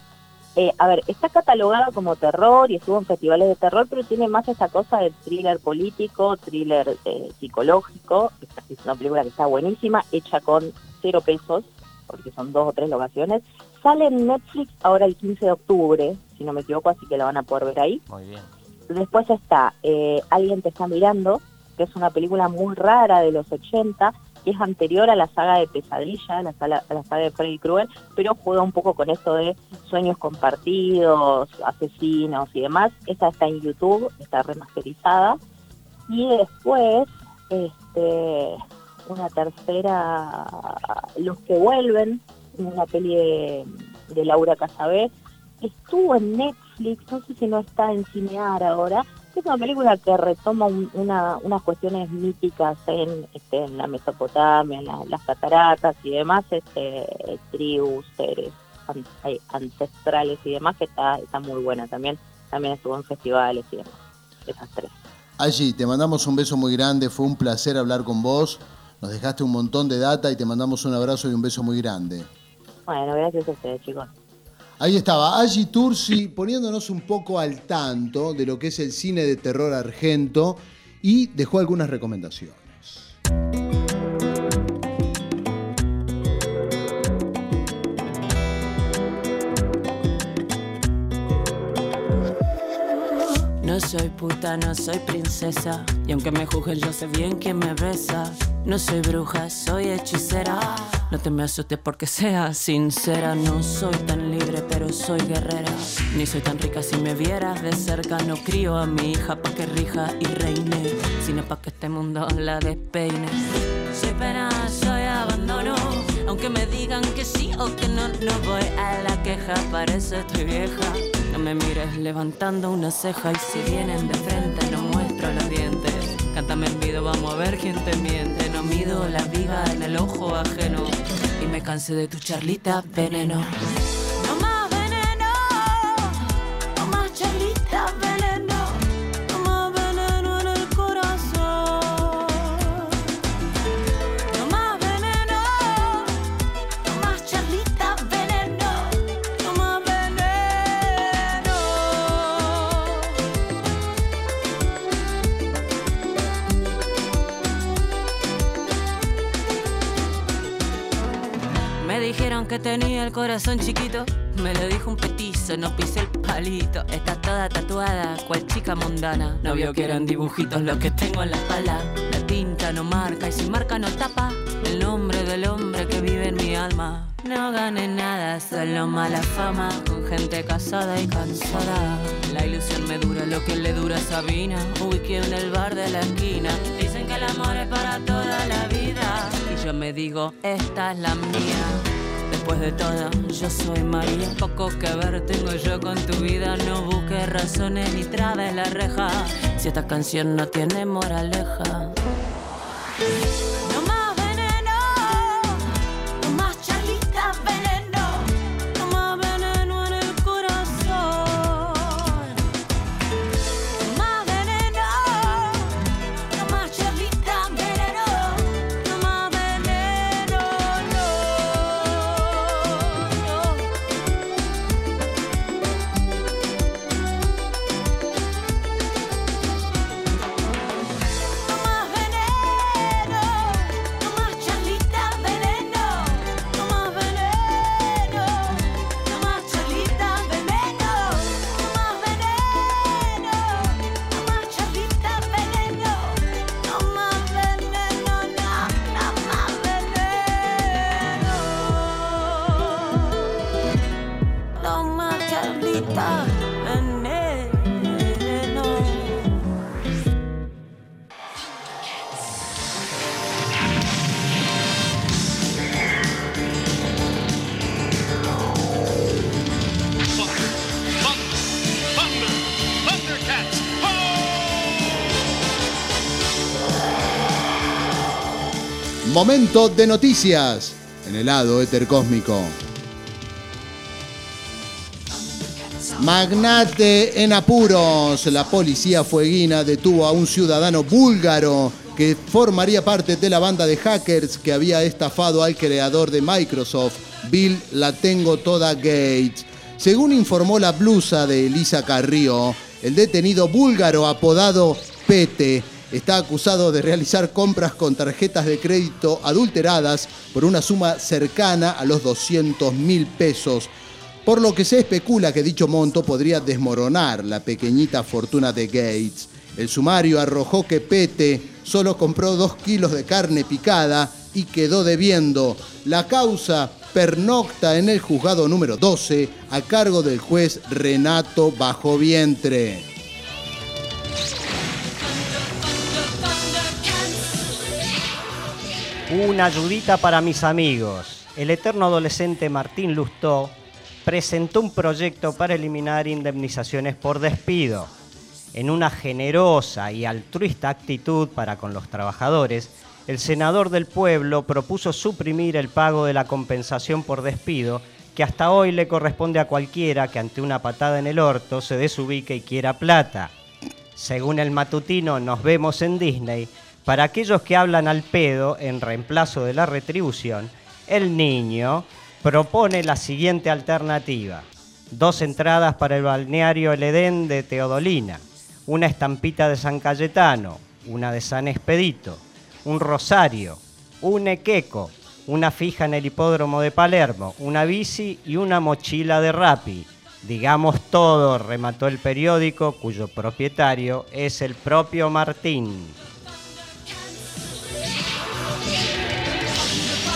Eh, a ver, está catalogada como terror y estuvo en festivales de terror, pero tiene más esa cosa de thriller político, thriller eh, psicológico. Es una película que está buenísima, hecha con cero pesos, porque son dos o tres locaciones. Sale en Netflix ahora el 15 de octubre, si no me equivoco, así que la van a poder ver ahí. Muy bien. Después está eh, Alguien te está mirando, que es una película muy rara de los 80, que es anterior a la saga de Pesadilla, la, saga, la saga de Freddy Krueger, pero juega un poco con esto de sueños compartidos, asesinos y demás. Esta está en YouTube, está remasterizada. Y después, este, una tercera, Los que vuelven, una peli de, de Laura Casabé, estuvo en Netflix, no sé si no está en Cinear ahora, es una película que retoma una, unas cuestiones míticas en, este, en la Mesopotamia, en las cataratas y demás, este, tribus, seres ancestrales y demás, que está, está muy buena también. También estuvo en festivales y demás, esas tres. Allí, te mandamos un beso muy grande, fue un placer hablar con vos, nos dejaste un montón de data y te mandamos un abrazo y un beso muy grande. Bueno, gracias a ustedes, chicos. Ahí estaba, Agi Tursi poniéndonos un poco al tanto de lo que es el cine de terror argento y dejó algunas recomendaciones. No soy puta, no soy princesa. Y aunque me juzguen, yo sé bien quién me besa. No soy bruja, soy hechicera. No te me asustes porque sea sincera. No soy tan libre, pero soy guerrera. Ni soy tan rica si me vieras de cerca. No crío a mi hija pa' que rija y reine, sino pa' que este mundo la despeine. Soy pena, soy abandono. Aunque me digan que sí o que no, no voy a la queja. Parece estoy vieja. No me mires levantando una ceja y si vienen de frente no muestro los dientes. Cántame vamos a ver quién te miente. No mido la viga en el ojo ajeno. Y me cansé de tu charlita veneno. Tenía el corazón chiquito. Me lo dijo un petizo, no pisé el palito. Está toda tatuada, cual chica mundana. No vio que eran dibujitos los que tengo en la espalda. La tinta no marca y si marca no tapa el nombre del hombre que vive en mi alma. No gané nada, solo mala fama con gente casada y cansada. La ilusión me dura lo que le dura a Sabina. Ubiqué en el bar de la esquina. Dicen que el amor es para toda la vida. Y yo me digo, esta es la mía. Después de todo, yo soy María. Poco que ver tengo yo con tu vida. No busques razones ni trabes la reja. Si esta canción no tiene moraleja. Momento de noticias en el lado éter cósmico. Magnate en apuros. La policía fueguina detuvo a un ciudadano búlgaro que formaría parte de la banda de hackers que había estafado al creador de Microsoft, Bill La Tengo Toda Gates. Según informó la blusa de Elisa Carrillo, el detenido búlgaro apodado Pete está acusado de realizar compras con tarjetas de crédito adulteradas por una suma cercana a los 200 mil pesos por lo que se especula que dicho monto podría desmoronar la pequeñita fortuna de Gates. El sumario arrojó que Pete solo compró dos kilos de carne picada y quedó debiendo. La causa pernocta en el juzgado número 12 a cargo del juez Renato Bajo Vientre. Una ayudita para mis amigos. El eterno adolescente Martín Lustó presentó un proyecto para eliminar indemnizaciones por despido. En una generosa y altruista actitud para con los trabajadores, el senador del pueblo propuso suprimir el pago de la compensación por despido que hasta hoy le corresponde a cualquiera que ante una patada en el orto se desubique y quiera plata. Según el matutino Nos vemos en Disney, para aquellos que hablan al pedo en reemplazo de la retribución, el niño propone la siguiente alternativa. Dos entradas para el balneario El Edén de Teodolina, una estampita de San Cayetano, una de San Expedito, un rosario, un equeco, una fija en el hipódromo de Palermo, una bici y una mochila de rapi. Digamos todo, remató el periódico cuyo propietario es el propio Martín.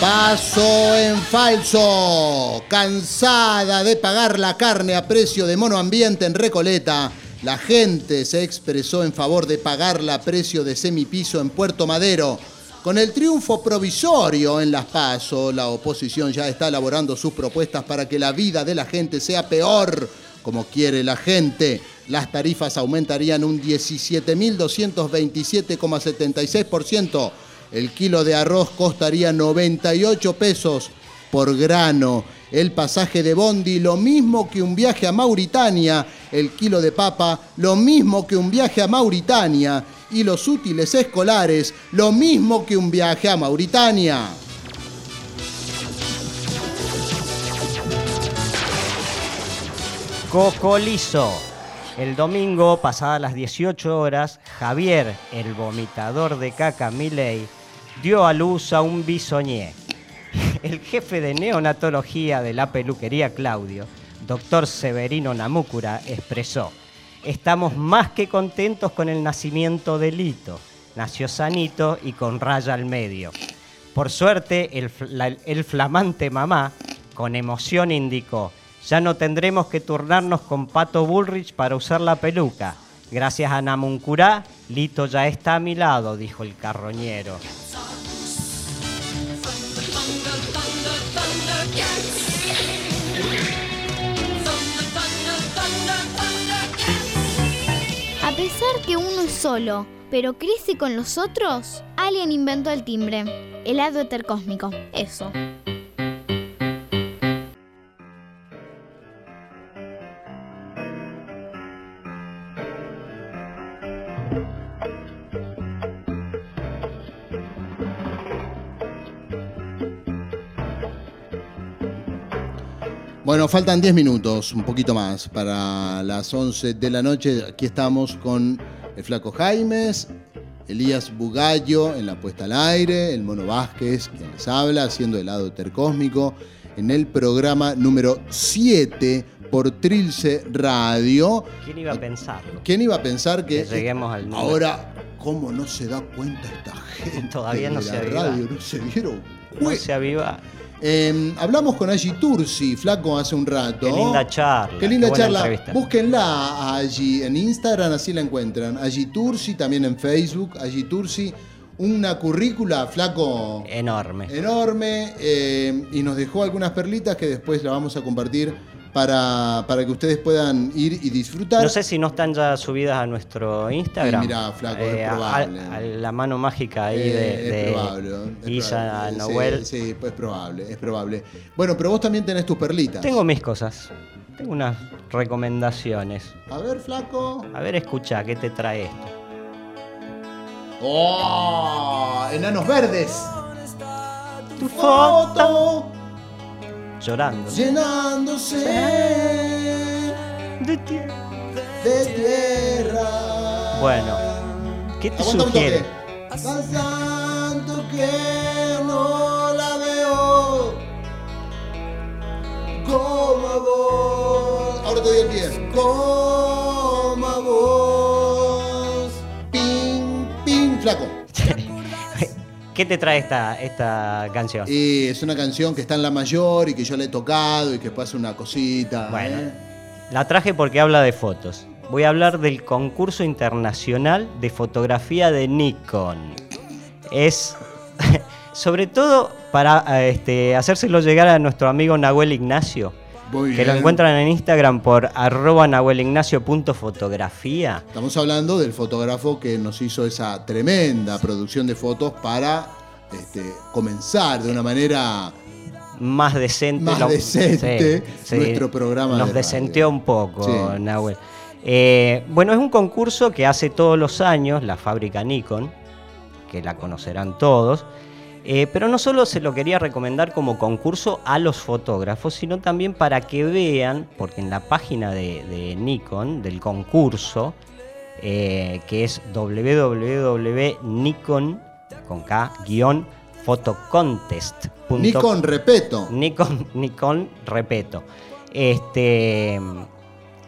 Paso en falso. Cansada de pagar la carne a precio de monoambiente en Recoleta, la gente se expresó en favor de pagarla a precio de semipiso en Puerto Madero. Con el triunfo provisorio en Las Paso, la oposición ya está elaborando sus propuestas para que la vida de la gente sea peor, como quiere la gente. Las tarifas aumentarían un 17.227,76% el kilo de arroz costaría 98 pesos por grano. El pasaje de Bondi, lo mismo que un viaje a Mauritania. El kilo de papa, lo mismo que un viaje a Mauritania. Y los útiles escolares, lo mismo que un viaje a Mauritania. Cocolizo. El domingo, pasadas las 18 horas, Javier, el vomitador de caca Miley, dio a luz a un bisoñé. El jefe de neonatología de la peluquería Claudio, doctor Severino Namúcura, expresó, estamos más que contentos con el nacimiento de Lito. Nació sanito y con raya al medio. Por suerte, el, el flamante mamá, con emoción, indicó, ya no tendremos que turnarnos con Pato Bullrich para usar la peluca. Gracias a Namuncurá, Lito ya está a mi lado, dijo el carroñero. A pesar que uno es solo, pero crece con los otros, alguien inventó el timbre, el hado cósmico. Eso. Bueno, faltan 10 minutos, un poquito más, para las 11 de la noche. Aquí estamos con el Flaco Jaimes, Elías Bugallo en la puesta al aire, el Mono Vázquez, quien les habla, haciendo el lado tercósmico, en el programa número 7 por Trilce Radio. ¿Quién iba a pensarlo? ¿Quién iba a pensar que, lleguemos al número? ahora, cómo no se da cuenta esta gente? Todavía no de se la aviva. radio, no se dieron No se aviva. Eh, hablamos con Angie Tursi, flaco, hace un rato. Qué linda charla. Qué linda charla. entrevista. Búsquenla a Angie en Instagram, así la encuentran. Angie Tursi, también en Facebook. Angie Tursi, una currícula, flaco, Enorme. enorme. eh, y nos dejó algunas perlitas que después la vamos a compartir para, para que ustedes puedan ir y disfrutar. No sé si no están ya subidas a nuestro Instagram. Sí, mirá, flaco, es Eh, probable. a- a la mano mágica ahí Eh, de, es de es probable. Noel. Sí, sí, pues es probable, es probable. Bueno, pero vos también tenés tus perlitas. Tengo mis cosas. Tengo unas recomendaciones. A ver, flaco. A ver, escucha, ¿qué te trae esto? ¡Oh! Enanos verdes. Tu Foto Llorando. llenándose De tierra. de tierra. Bueno, ¿qué te Aguanta sugiere? toque. Pasando que no la veo como a vos. Ahora te doy el pie. Como ¿Qué te trae esta, esta canción? Y es una canción que está en la mayor y que yo le he tocado y que pasa una cosita. Bueno, ¿eh? la traje porque habla de fotos. Voy a hablar del concurso internacional de fotografía de Nikon. Es sobre todo para eh, este, hacérselo llegar a nuestro amigo Nahuel Ignacio, Muy que lo encuentran en Instagram por arroba nahuelignacio.fotografía. Estamos hablando del fotógrafo que nos hizo esa tremenda producción de fotos para este, comenzar de una manera Más decente. Más decente Sí, sí. nuestro programa Nos de decenteó radio. un poco, Sí. Nahuel. Eh, bueno, es un concurso que hace todos los años la fábrica Nikon, que la conocerán todos. Eh, pero no solo se lo quería recomendar como concurso a los fotógrafos, sino también para que vean, porque en la página de, de Nikon, del concurso, eh, que es www.nikon, con K, guion, photocontest.com. Nikon, repeto. Nikon, Nikon, repeto. Este,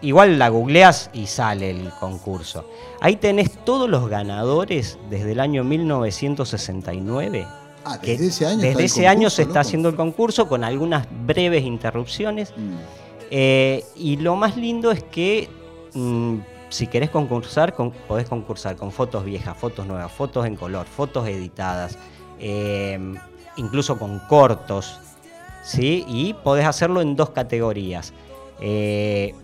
igual la googleas y sale el concurso. Ahí tenés todos los ganadores desde el año 1969. Ah, que desde ese año. Desde ese año se está haciendo el concurso con algunas breves interrupciones. Mm. Eh, y lo más lindo es que mm, si querés concursar, con- podés concursar con fotos viejas, fotos nuevas, fotos en color, fotos editadas, eh, incluso con cortos, ¿sí? Y podés hacerlo en dos categorías. Eh,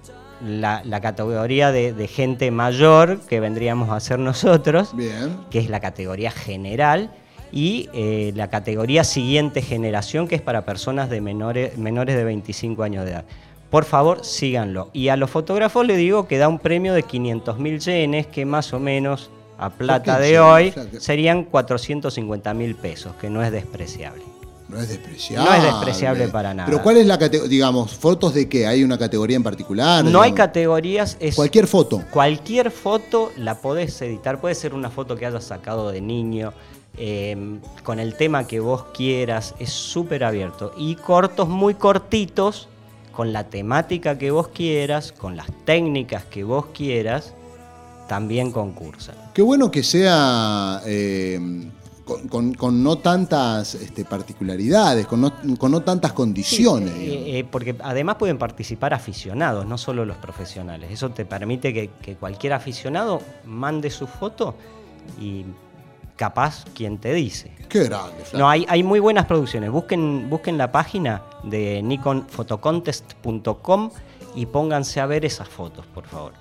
la, la categoría de, de gente mayor, que vendríamos a ser nosotros, Bien. que es la categoría general, y eh, la categoría siguiente generación, que es para personas de menores, menores de 25 años de edad. Por favor, síganlo. Y a los fotógrafos les digo que da un premio de 500 mil yenes, que más o menos a plata de hoy serían 450 mil pesos, que no es despreciable. No es despreciable. No es despreciable para nada. Pero ¿cuál es la categoría? Digamos, ¿fotos de qué? ¿Hay una categoría en particular? No hay categorías, es Cualquier foto. Cualquier foto la podés editar, puede ser una foto que hayas sacado de niño, eh, con el tema que vos quieras, es súper abierto. Y cortos muy cortitos, con la temática que vos quieras, con las técnicas que vos quieras, también concursan. Qué bueno que sea eh, con, con- con no tantas este, particularidades, con no, con no tantas condiciones. Sí, eh, eh, porque además pueden participar aficionados, no solo los profesionales. Eso te permite que, que cualquier aficionado mande su foto y capaz quien te dice. Qué grande, Flaco. No, hay, hay muy buenas producciones. Busquen, busquen la página de nikonphotocontest.com y pónganse a ver esas fotos, por favor.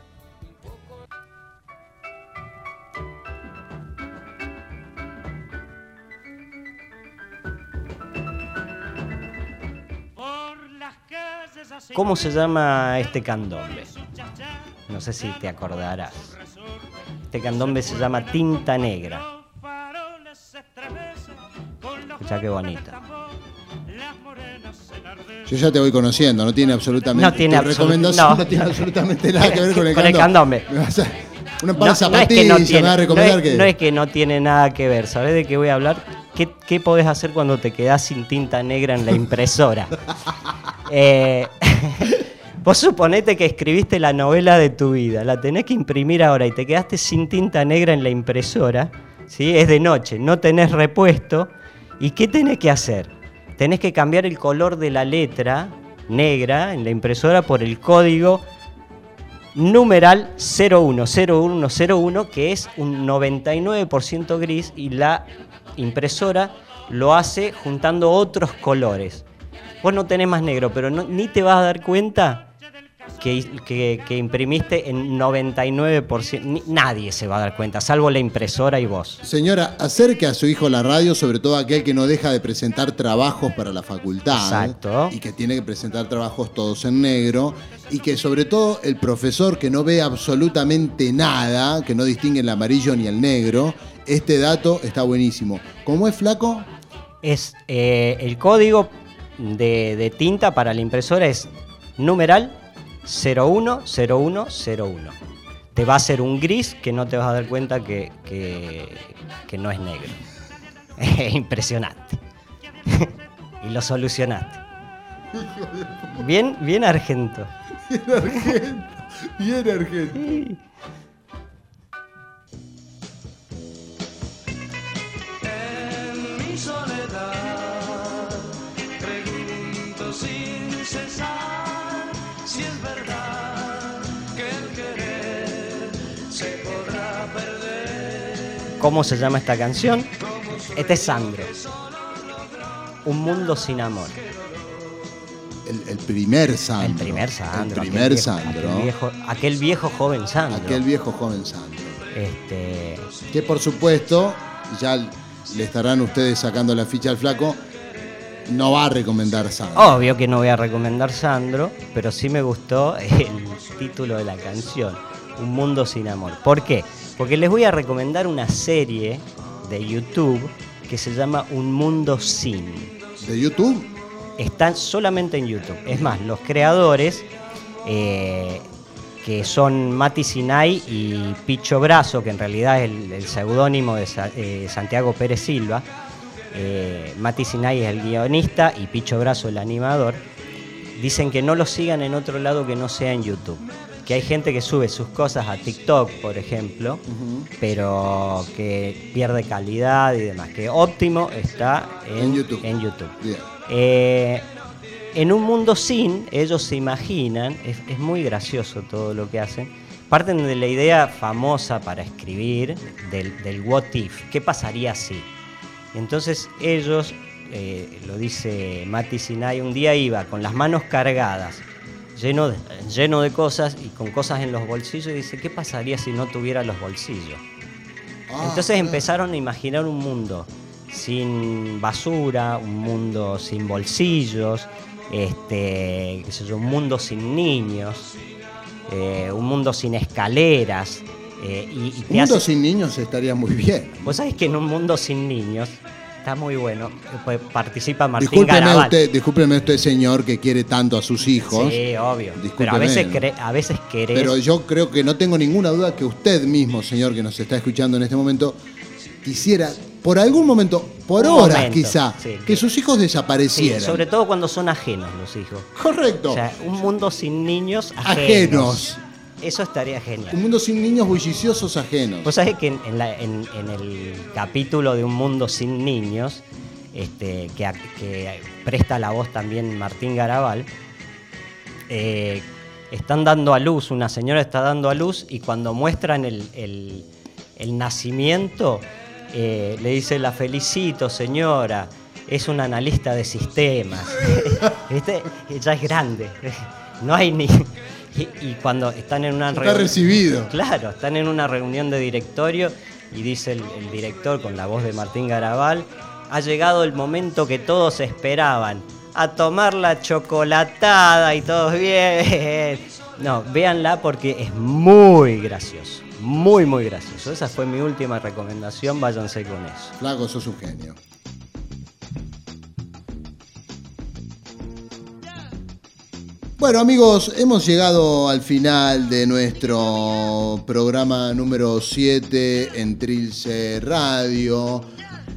¿Cómo se llama este candombe? No sé si te acordarás. Este candombe se llama Tinta Negra. Escucha qué bonita. Yo ya te voy conociendo, no tiene absolutamente. No tiene no. no. tiene absolutamente nada que ver con el Con el candombe. candombe. Me vas a- Una No, no es que no tiene, a no es- que. no es que no tiene nada que ver. ¿Sabés de qué voy a hablar? ¿Qué, qué podés hacer cuando te quedás sin tinta negra en la impresora? Eh, vos suponete que escribiste la novela de tu vida, la tenés que imprimir ahora y te quedaste sin tinta negra en la impresora, ¿sí? es de noche, no tenés repuesto. ¿Y qué tenés que hacer? Tenés que cambiar el color de la letra negra en la impresora por el código numeral 010101, que es un 99% gris y la impresora lo hace juntando otros colores. Vos no tenés más negro, pero ni te vas a dar cuenta que, que- que imprimiste en 99%. Ni- Nadie se va a dar cuenta, salvo la impresora y vos. Señora, acerque a su hijo la radio, sobre todo aquel que no deja de presentar trabajos para la facultad. Exacto. Y que tiene que presentar trabajos todos en negro. Y que sobre todo el profesor que no ve absolutamente nada, que no distingue el amarillo ni el negro, este dato está buenísimo. ¿Cómo es flaco? Es eh, el código de, de tinta para la impresora es numeral 010101. Te va a hacer un gris que no te vas a dar cuenta que, que- que no es negro. Es impresionante. y lo solucionaste. Bien, bien argento. Bien argento. En ¿Cómo se llama esta canción? Este es Sandro. Un mundo sin amor. El, el primer Sandro. El primer Sandro. El aquel primer viejo- Sandro. Aquel viejo, aquel viejo joven Sandro. Aquel viejo joven Sandro. Este, Que por supuesto, ya le estarán ustedes sacando la ficha al flaco, no va a recomendar Sandro. obvio que no voy a recomendar Sandro, pero sí me gustó el título de la canción, Un mundo sin amor. ¿Por qué? Porque les voy a recomendar una serie de YouTube que se llama Un mundo sin. ¿De YouTube? Están solamente en YouTube. Es más, los creadores, eh, que son Mati Sinai y Picho Brazo, que en realidad es el, el seudónimo de Sa- eh, Santiago Pérez Silva, eh, Mati Sinai es el guionista y Picho Brazo el animador, dicen que no lo sigan en otro lado que no sea en YouTube. Que hay gente que sube sus cosas a TikTok, por ejemplo, pero que pierde calidad y demás. Que óptimo está en, En YouTube. en YouTube. Eh, en un mundo sin, ellos se imaginan, es, es muy gracioso todo lo que hacen, parten de la idea famosa para escribir del, del what if, ¿qué pasaría si? Entonces ellos, eh, lo dice Mati Sinai, un día iba con las manos cargadas, lleno de, lleno de cosas y con cosas en los bolsillos, y dice, ¿qué pasaría si no tuviera los bolsillos? Ah, Entonces empezaron a imaginar un mundo sin basura, un mundo sin bolsillos, este, qué sé yo, un mundo sin niños, eh, un mundo sin escaleras. eh, y, y Un mundo hace- sin niños estaría muy bien. Vos sabés que en un mundo sin niños está muy bueno. pues participa Martín Discúlpeme Garabal. usted, discúlpeme usted, señor, que quiere tanto a sus hijos. Sí, obvio. Pero a veces, cre- a veces querés. Pero yo creo que no tengo ninguna duda que usted mismo, señor, que nos está escuchando en este momento, quisiera, por algún momento, por Un horas momento, quizá, sí. que sus hijos Sí, desaparecieran. sobre todo cuando son ajenos los hijos. Correcto. O sea, un mundo sin niños ajenos. Ajenos. Eso estaría genial. Un mundo sin niños bulliciosos ajenos. Vos sabés que en, en la- en- en el capítulo de Un Mundo Sin Niños, este, que, presta la voz también Martín Garabal, eh, están dando a luz, una señora está dando a luz y cuando muestran el, el- el nacimiento, eh, le dice, la felicito señora, es una analista de sistemas. ¿Viste? Ella es grande, no hay ni... Y, y cuando están en una Está reunión- recibido. Claro, están en una reunión de directorio y dice el, el director con la voz de Martín Garabal, ha llegado el momento que todos esperaban, a tomar la chocolatada y todos bien. No, véanla porque es muy gracioso, muy, muy gracioso. Esa fue mi última recomendación, váyanse con eso. Flaco, sos un genio. Bueno amigos, hemos llegado al final de nuestro programa número 7 en Trilce Radio.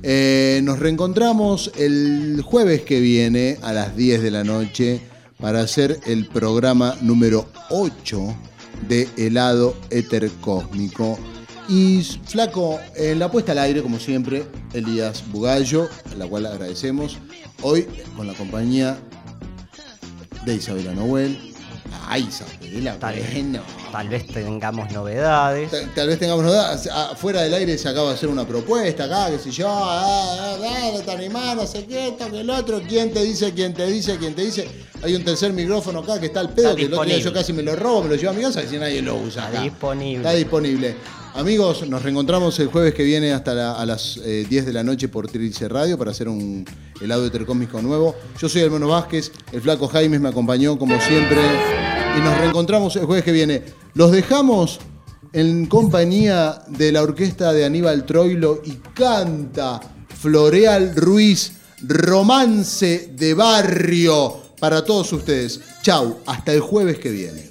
Eh, nos reencontramos el jueves que viene a las 10 de la noche para hacer el programa número 8 de Helado Éter Cósmico. Y Flaco, en la puesta al aire, como siempre, Elías Bugallo, a la cual agradecemos. Hoy con la compañía de Isabela Noel. Ay, Isabela, Tal, bueno. tal vez tengamos novedades. Tal, tal vez tengamos novedades. Ah, Fuera del aire se acaba de hacer una propuesta acá, que si yo, ah, ah, ah, te animás, no sé qué, esto, que el otro, quién te dice, quién te dice, quién te dice. Hay un tercer micrófono acá que está al pedo, Está que el otro día yo casi me lo robo, me lo llevo a mi casa y si nadie lo usa. Está acá. disponible. Está disponible. Amigos, nos reencontramos el jueves que viene hasta a las eh, 10 de la noche por Trilce Radio para hacer un helado heterocósmico nuevo. Yo soy el Mono Vázquez, el flaco Jaime me acompañó como siempre y nos reencontramos el jueves que viene. Los dejamos en compañía de la orquesta de Aníbal Troilo y canta Floreal Ruiz, Romance de Barrio para todos ustedes. Chau, hasta el jueves que viene.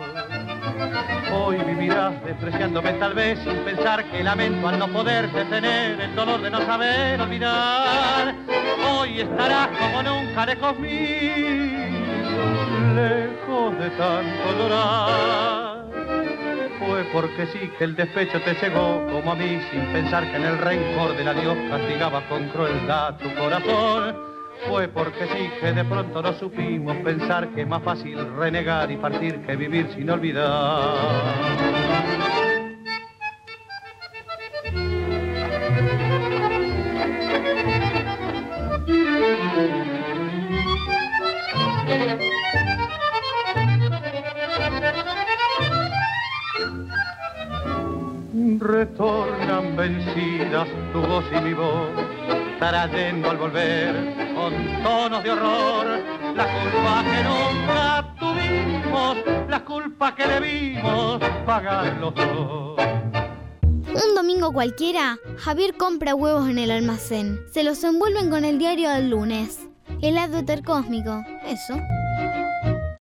Hoy vivirás despreciándome tal vez sin pensar que lamento al no poder detener el dolor de no saber olvidar. Hoy estarás como nunca lejos mío, lejos de tanto llorar. Fue porque sí que el despecho te cegó como a mí sin pensar que en el rencor del adiós castigaba con crueldad tu corazón. Fue porque sí que de pronto no supimos pensar que es más fácil renegar y partir que vivir sin olvidar. Retornan vencidas tu voz y mi voz, trayendo al volver con tonos de horror la culpa que nunca tuvimos, la culpa que debimos pagar los dos. Un domingo cualquiera, Javier compra huevos en el almacén. Se los envuelven con el diario del lunes. Helado hetercósmico. Eso.